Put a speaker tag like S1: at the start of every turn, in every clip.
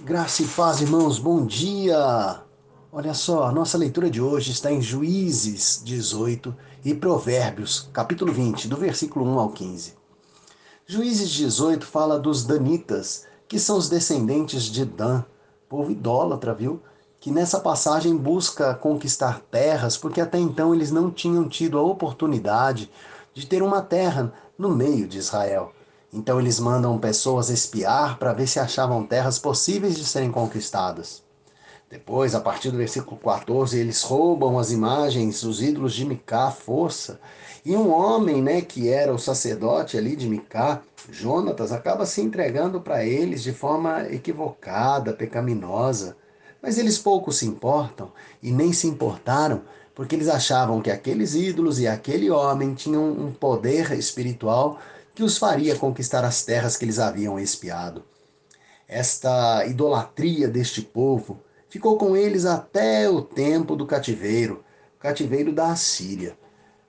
S1: Graça e paz, irmãos, bom dia! Olha só, a nossa leitura de hoje está em Juízes 18 e Provérbios, capítulo 20, do versículo 1 ao 15. Juízes 18 fala dos Danitas, que são os descendentes de Dan, povo idólatra, viu? Que nessa passagem busca conquistar terras, porque até então eles não tinham tido a oportunidade de ter uma terra no meio de Israel. Então eles mandam pessoas espiar para ver se achavam terras possíveis de serem conquistadas. Depois, a partir do versículo 14, eles roubam as imagens, os ídolos de Micá, força. E um homem, né, que era o sacerdote ali de Micá, Jonatas, acaba se entregando para eles de forma equivocada, pecaminosa. Mas eles pouco se importam e nem se importaram, porque eles achavam que aqueles ídolos e aquele homem tinham um poder espiritual que os faria conquistar as terras que eles haviam espiado. Esta idolatria deste povo ficou com eles até o tempo do cativeiro, o cativeiro da Assíria.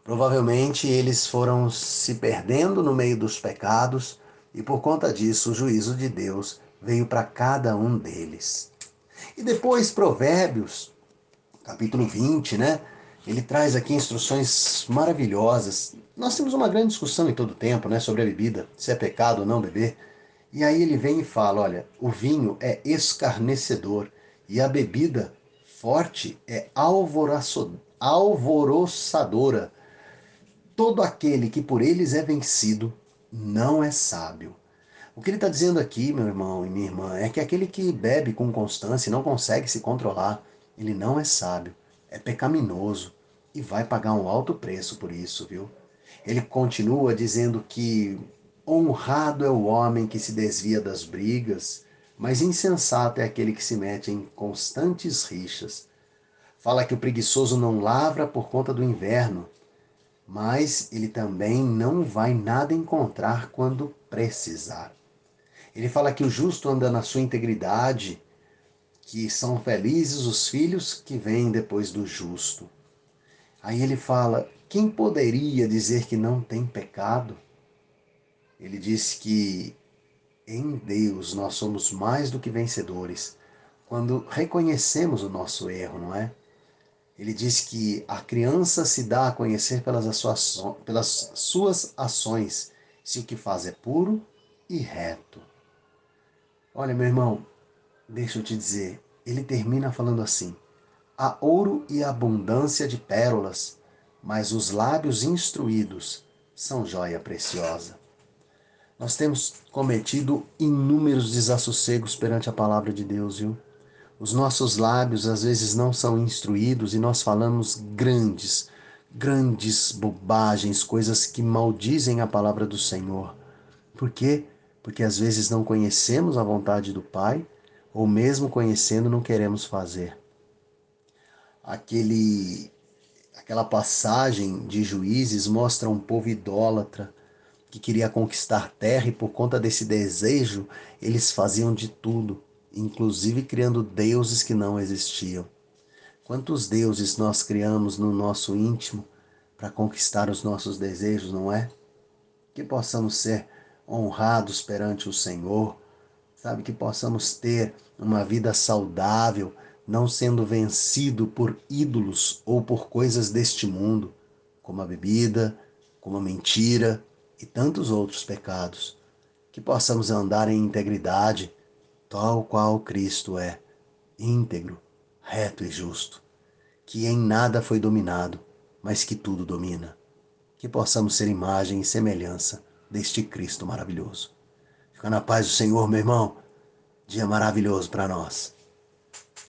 S1: Provavelmente eles foram se perdendo no meio dos pecados e por conta disso o juízo de Deus veio para cada um deles. E depois Provérbios, capítulo 20, né? Ele traz aqui instruções maravilhosas. Nós temos uma grande discussão em todo tempo, né, sobre a bebida, se é pecado ou não beber. E aí ele vem e fala, olha, o vinho é escarnecedor e a bebida forte é alvoroçadora. Todo aquele que por eles é vencido não é sábio. O que ele está dizendo aqui, meu irmão e minha irmã, é que aquele que bebe com constância e não consegue se controlar, ele não é sábio, é pecaminoso e vai pagar um alto preço por isso, viu? Ele continua dizendo que honrado é o homem que se desvia das brigas, mas insensato é aquele que se mete em constantes rixas. Fala que o preguiçoso não lavra por conta do inverno, mas ele também não vai nada encontrar quando precisar. Ele fala que o justo anda na sua integridade, que são felizes os filhos que vêm depois do justo. Aí ele fala: quem poderia dizer que não tem pecado? Ele diz que em Deus nós somos mais do que vencedores quando reconhecemos o nosso erro, não é? Ele diz que a criança se dá a conhecer pelas suas, pelas suas ações, se o que faz é puro e reto. Olha, meu irmão, deixa eu te dizer, ele termina falando assim: Há ouro e abundância de pérolas, mas os lábios instruídos são joia preciosa. Nós temos cometido inúmeros desassossegos perante a palavra de Deus, viu? Os nossos lábios às vezes não são instruídos e nós falamos grandes, grandes bobagens, coisas que maldizem a palavra do Senhor. Por quê? Porque às vezes não conhecemos a vontade do Pai, ou mesmo conhecendo, não queremos fazer aquele aquela passagem de Juízes mostra um povo idólatra que queria conquistar terra e por conta desse desejo eles faziam de tudo, inclusive criando deuses que não existiam. Quantos deuses nós criamos no nosso íntimo para conquistar os nossos desejos, não é? Que possamos ser honrados perante o Senhor, sabe? Que possamos ter uma vida saudável, não sendo vencido por ídolos ou por coisas deste mundo, como a bebida, como a mentira e tantos outros pecados, que possamos andar em integridade, tal qual Cristo é, íntegro, reto e justo, que em nada foi dominado, mas que tudo domina. Que possamos ser imagem e semelhança deste Cristo maravilhoso. Fica na paz do Senhor, meu irmão. Dia maravilhoso para nós.